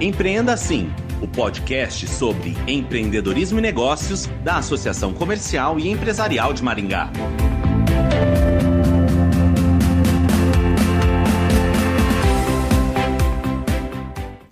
Empreenda Assim, o podcast sobre empreendedorismo e negócios da Associação Comercial e Empresarial de Maringá.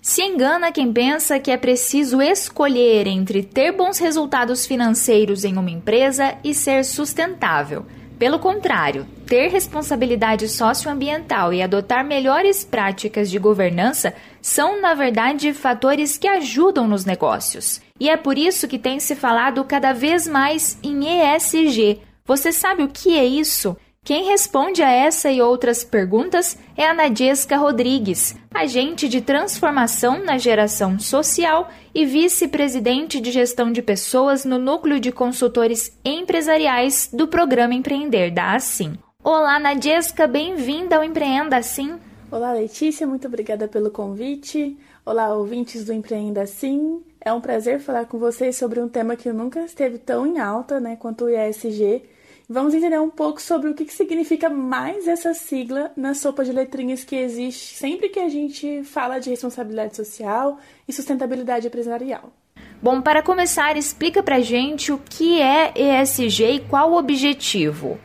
Se engana quem pensa que é preciso escolher entre ter bons resultados financeiros em uma empresa e ser sustentável. Pelo contrário, ter responsabilidade socioambiental e adotar melhores práticas de governança são, na verdade, fatores que ajudam nos negócios. E é por isso que tem se falado cada vez mais em ESG. Você sabe o que é isso? Quem responde a essa e outras perguntas é a Nadiesca Rodrigues, agente de transformação na geração social e vice-presidente de gestão de pessoas no núcleo de consultores empresariais do programa Empreender da Assim. Olá, Nadiesca, bem-vinda ao Empreenda Assim. Olá, Letícia, muito obrigada pelo convite. Olá, ouvintes do Empreenda Assim. É um prazer falar com vocês sobre um tema que nunca esteve tão em alta, né, quanto o ESG Vamos entender um pouco sobre o que, significa mais essa sigla na sopa de letrinhas que existe sempre que a gente fala de responsabilidade social e sustentabilidade empresarial. Bom, para começar, explica pra gente o que é ESG e qual o objetivo.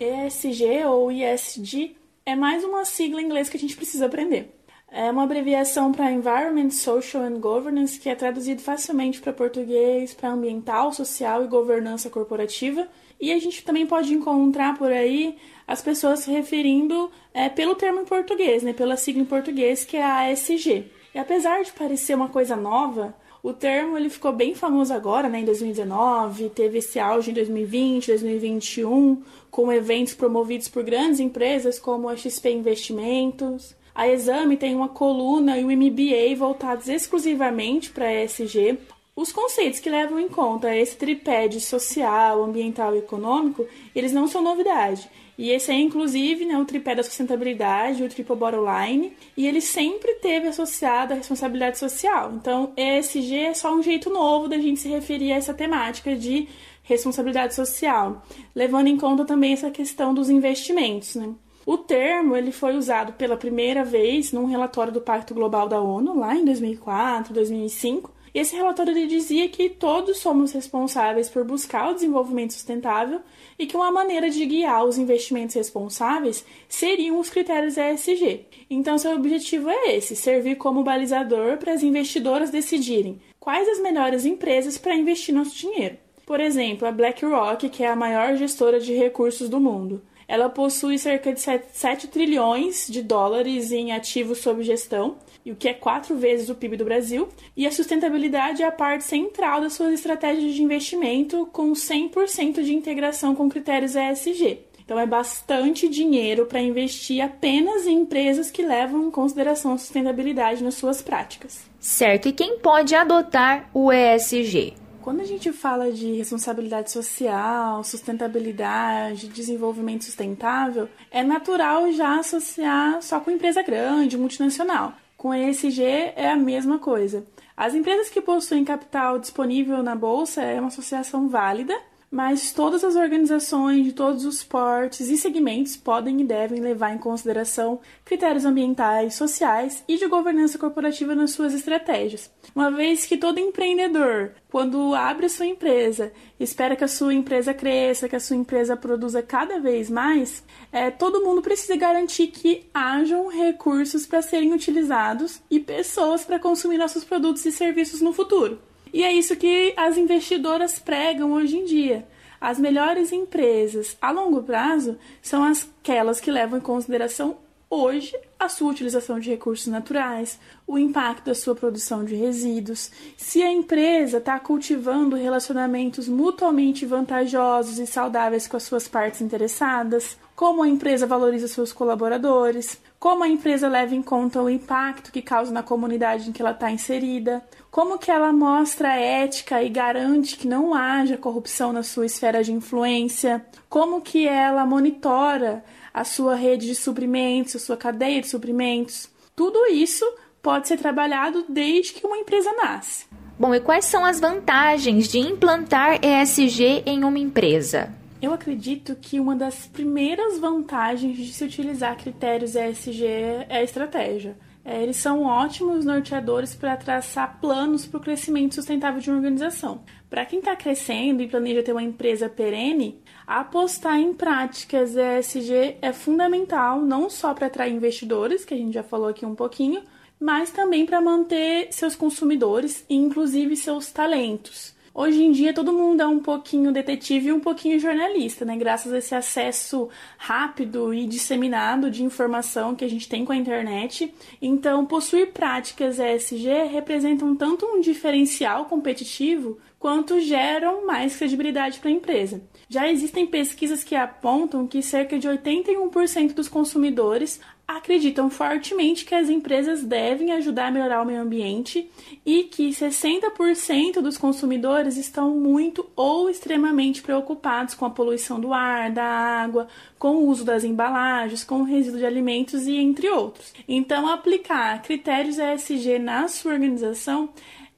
ESG ou ESG é mais uma sigla em inglês que a gente precisa aprender. É uma abreviação para Environment, Social and Governance, que é traduzido facilmente para português, para ambiental, social e governança corporativa e a gente também pode encontrar por aí as pessoas se referindo é, pelo termo em português, né, pela sigla em português, que é a ASG. E apesar de parecer uma coisa nova, o termo ele ficou bem famoso agora, né, em 2019, teve esse auge em 2020, 2021, com eventos promovidos por grandes empresas como a XP Investimentos. A Exame tem uma coluna e um MBA voltados exclusivamente para ESG, os conceitos que levam em conta esse tripé de social, ambiental e econômico, eles não são novidade. E esse é, inclusive, né, o tripé da sustentabilidade, o triple bottom line, e ele sempre teve associado a responsabilidade social. Então, ESG é só um jeito novo da gente se referir a essa temática de responsabilidade social, levando em conta também essa questão dos investimentos. Né? O termo ele foi usado pela primeira vez num relatório do Pacto Global da ONU, lá em 2004, 2005, esse relatório ele dizia que todos somos responsáveis por buscar o desenvolvimento sustentável e que uma maneira de guiar os investimentos responsáveis seriam os critérios ESG. Então, seu objetivo é esse: servir como balizador para as investidoras decidirem quais as melhores empresas para investir nosso dinheiro. Por exemplo, a BlackRock, que é a maior gestora de recursos do mundo. Ela possui cerca de 7 trilhões de dólares em ativos sob gestão, o que é quatro vezes o PIB do Brasil, e a sustentabilidade é a parte central das suas estratégias de investimento, com 100% de integração com critérios ESG. Então é bastante dinheiro para investir apenas em empresas que levam em consideração a sustentabilidade nas suas práticas. Certo, e quem pode adotar o ESG? Quando a gente fala de responsabilidade social, sustentabilidade, desenvolvimento sustentável, é natural já associar só com empresa grande, multinacional. Com ESG é a mesma coisa. As empresas que possuem capital disponível na bolsa é uma associação válida mas todas as organizações de todos os portes e segmentos podem e devem levar em consideração critérios ambientais, sociais e de governança corporativa nas suas estratégias. Uma vez que todo empreendedor, quando abre a sua empresa, espera que a sua empresa cresça, que a sua empresa produza cada vez mais, é, todo mundo precisa garantir que hajam recursos para serem utilizados e pessoas para consumir nossos produtos e serviços no futuro. E é isso que as investidoras pregam hoje em dia. As melhores empresas a longo prazo são aquelas que levam em consideração hoje a sua utilização de recursos naturais, o impacto da sua produção de resíduos, se a empresa está cultivando relacionamentos mutuamente vantajosos e saudáveis com as suas partes interessadas, como a empresa valoriza seus colaboradores, como a empresa leva em conta o impacto que causa na comunidade em que ela está inserida, como que ela mostra ética e garante que não haja corrupção na sua esfera de influência, como que ela monitora a sua rede de suprimentos, a sua cadeia de suprimentos. Tudo isso pode ser trabalhado desde que uma empresa nasce. Bom, e quais são as vantagens de implantar ESG em uma empresa? Eu acredito que uma das primeiras vantagens de se utilizar critérios ESG é a estratégia. É, eles são ótimos norteadores para traçar planos para o crescimento sustentável de uma organização. Para quem está crescendo e planeja ter uma empresa perene, apostar em práticas ESG é fundamental não só para atrair investidores, que a gente já falou aqui um pouquinho, mas também para manter seus consumidores e inclusive seus talentos. Hoje em dia todo mundo é um pouquinho detetive e um pouquinho jornalista, né? Graças a esse acesso rápido e disseminado de informação que a gente tem com a internet. Então, possuir práticas ESG representam tanto um diferencial competitivo quanto geram mais credibilidade para a empresa. Já existem pesquisas que apontam que cerca de 81% dos consumidores acreditam fortemente que as empresas devem ajudar a melhorar o meio ambiente e que 60% dos consumidores estão muito ou extremamente preocupados com a poluição do ar, da água, com o uso das embalagens, com o resíduo de alimentos e entre outros. Então, aplicar critérios ESG na sua organização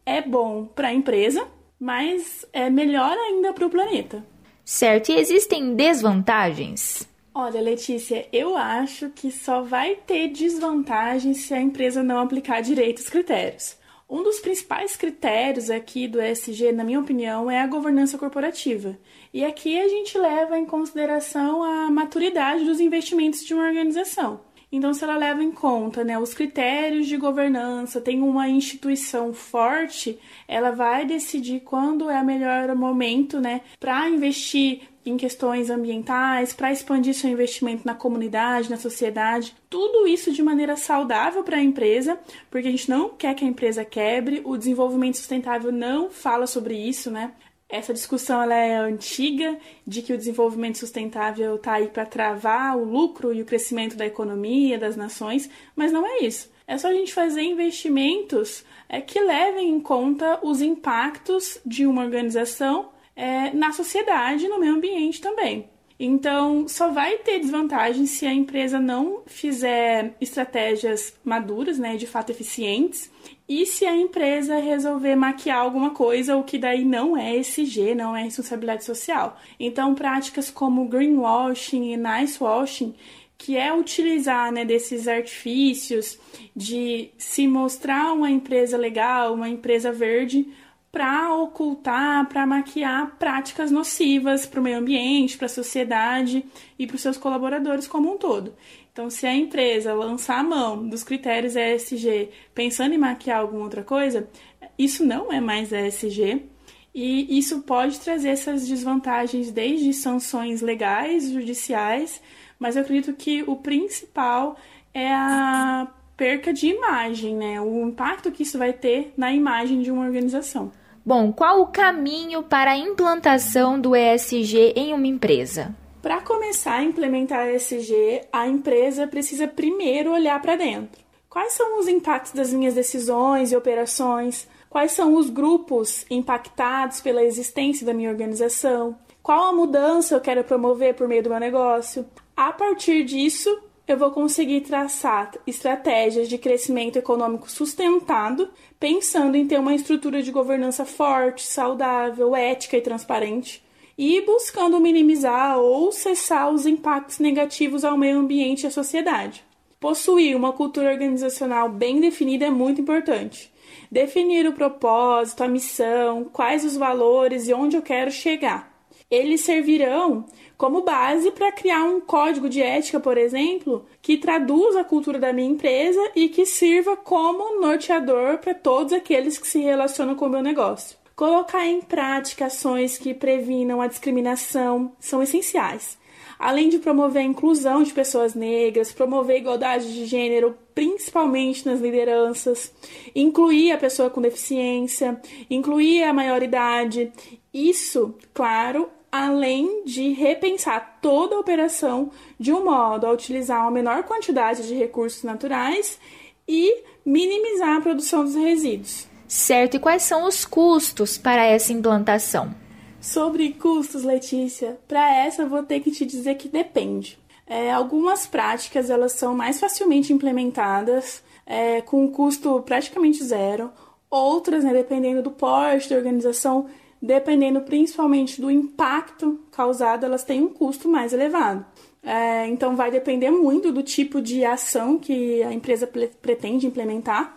é bom para a empresa, mas é melhor ainda para o planeta. Certo, e existem desvantagens? Olha, Letícia, eu acho que só vai ter desvantagem se a empresa não aplicar direito os critérios. Um dos principais critérios aqui do ESG, na minha opinião, é a governança corporativa. E aqui a gente leva em consideração a maturidade dos investimentos de uma organização. Então, se ela leva em conta né, os critérios de governança, tem uma instituição forte, ela vai decidir quando é o melhor momento né, para investir em questões ambientais, para expandir seu investimento na comunidade, na sociedade, tudo isso de maneira saudável para a empresa, porque a gente não quer que a empresa quebre, o desenvolvimento sustentável não fala sobre isso, né? Essa discussão ela é antiga, de que o desenvolvimento sustentável está aí para travar o lucro e o crescimento da economia, das nações, mas não é isso. É só a gente fazer investimentos é, que levem em conta os impactos de uma organização é, na sociedade, no meio ambiente também. Então, só vai ter desvantagem se a empresa não fizer estratégias maduras, né, de fato eficientes, e se a empresa resolver maquiar alguma coisa, o que daí não é SG, não é responsabilidade social. Então, práticas como greenwashing e nicewashing, que é utilizar né, desses artifícios de se mostrar uma empresa legal, uma empresa verde, para ocultar, para maquiar práticas nocivas para o meio ambiente, para a sociedade e para os seus colaboradores como um todo. Então, se a empresa lançar a mão dos critérios ESG pensando em maquiar alguma outra coisa, isso não é mais ESG. E isso pode trazer essas desvantagens desde sanções legais, judiciais, mas eu acredito que o principal é a perca de imagem, né? O impacto que isso vai ter na imagem de uma organização. Bom, qual o caminho para a implantação do ESG em uma empresa? Para começar a implementar ESG, a empresa precisa primeiro olhar para dentro. Quais são os impactos das minhas decisões e operações? Quais são os grupos impactados pela existência da minha organização? Qual a mudança eu quero promover por meio do meu negócio? A partir disso, eu vou conseguir traçar estratégias de crescimento econômico sustentado, pensando em ter uma estrutura de governança forte, saudável, ética e transparente, e buscando minimizar ou cessar os impactos negativos ao meio ambiente e à sociedade. Possuir uma cultura organizacional bem definida é muito importante. Definir o propósito, a missão, quais os valores e onde eu quero chegar. Eles servirão como base para criar um código de ética, por exemplo, que traduza a cultura da minha empresa e que sirva como norteador para todos aqueles que se relacionam com o meu negócio. Colocar em prática ações que previnam a discriminação são essenciais. Além de promover a inclusão de pessoas negras, promover a igualdade de gênero, principalmente nas lideranças, incluir a pessoa com deficiência, incluir a maioridade. Isso, claro, além de repensar toda a operação de um modo a utilizar uma menor quantidade de recursos naturais e minimizar a produção dos resíduos. Certo, e quais são os custos para essa implantação? Sobre custos, Letícia, para essa eu vou ter que te dizer que depende. É, algumas práticas elas são mais facilmente implementadas é, com um custo praticamente zero. Outras, né, dependendo do porte da organização, dependendo principalmente do impacto causado, elas têm um custo mais elevado. É, então vai depender muito do tipo de ação que a empresa pretende implementar,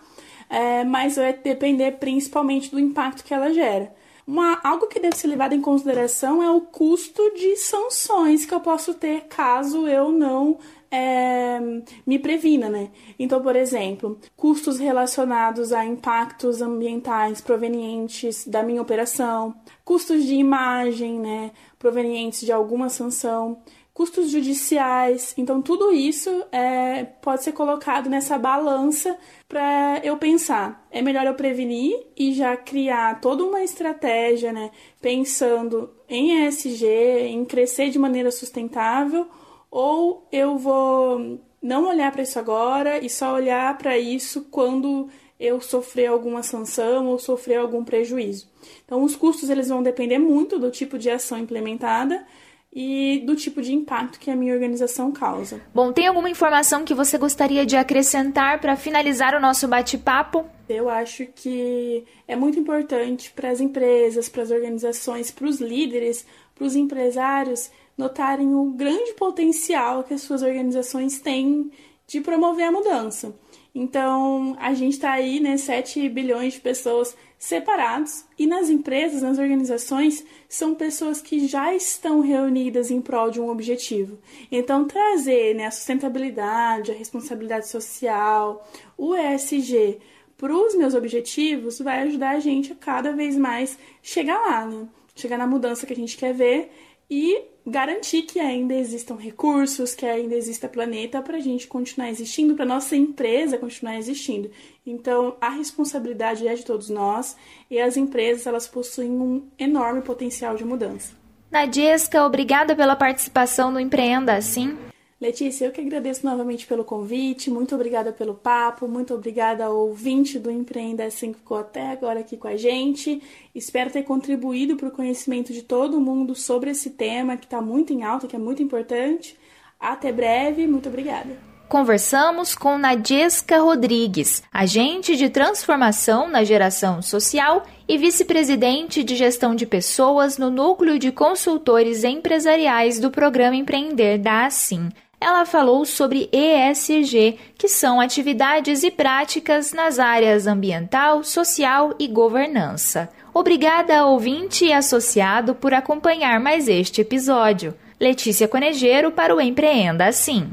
é, mas vai depender principalmente do impacto que ela gera. Uma, algo que deve ser levado em consideração é o custo de sanções que eu posso ter caso eu não é, me previna, né? Então, por exemplo, custos relacionados a impactos ambientais provenientes da minha operação, custos de imagem, né, provenientes de alguma sanção, custos judiciais. Então, tudo isso é, pode ser colocado nessa balança para eu pensar. É melhor eu prevenir e já criar toda uma estratégia, né? Pensando em ESG, em crescer de maneira sustentável, ou eu vou não olhar para isso agora e só olhar para isso quando eu sofrer alguma sanção ou sofrer algum prejuízo. Então, os custos eles vão depender muito do tipo de ação implementada e do tipo de impacto que a minha organização causa. Bom, tem alguma informação que você gostaria de acrescentar para finalizar o nosso bate-papo? Eu acho que é muito importante para as empresas, para as organizações, para os líderes, para os empresários notarem o grande potencial que as suas organizações têm de promover a mudança. Então, a gente está aí, né, 7 bilhões de pessoas separados e nas empresas, nas organizações, são pessoas que já estão reunidas em prol de um objetivo. Então, trazer né, a sustentabilidade, a responsabilidade social, o ESG para os meus objetivos vai ajudar a gente a cada vez mais chegar lá, né? chegar na mudança que a gente quer ver e garantir que ainda existam recursos, que ainda exista planeta para a gente continuar existindo, para nossa empresa continuar existindo. Então, a responsabilidade é de todos nós e as empresas elas possuem um enorme potencial de mudança. Nadiesca, obrigada pela participação no Empreenda Assim. Letícia, eu que agradeço novamente pelo convite, muito obrigada pelo papo, muito obrigada ao ouvinte do Empreenda Assim que ficou até agora aqui com a gente. Espero ter contribuído para o conhecimento de todo mundo sobre esse tema que está muito em alta, que é muito importante. Até breve, muito obrigada. Conversamos com Nadiesca Rodrigues, agente de transformação na geração social e vice-presidente de gestão de pessoas no Núcleo de Consultores Empresariais do Programa Empreender da Assim ela falou sobre ESG, que são atividades e práticas nas áreas ambiental, social e governança. Obrigada, ouvinte e associado, por acompanhar mais este episódio. Letícia Conejeiro para o Empreenda Assim.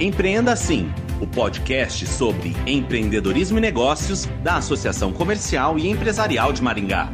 Empreenda Assim, o podcast sobre empreendedorismo e negócios da Associação Comercial e Empresarial de Maringá.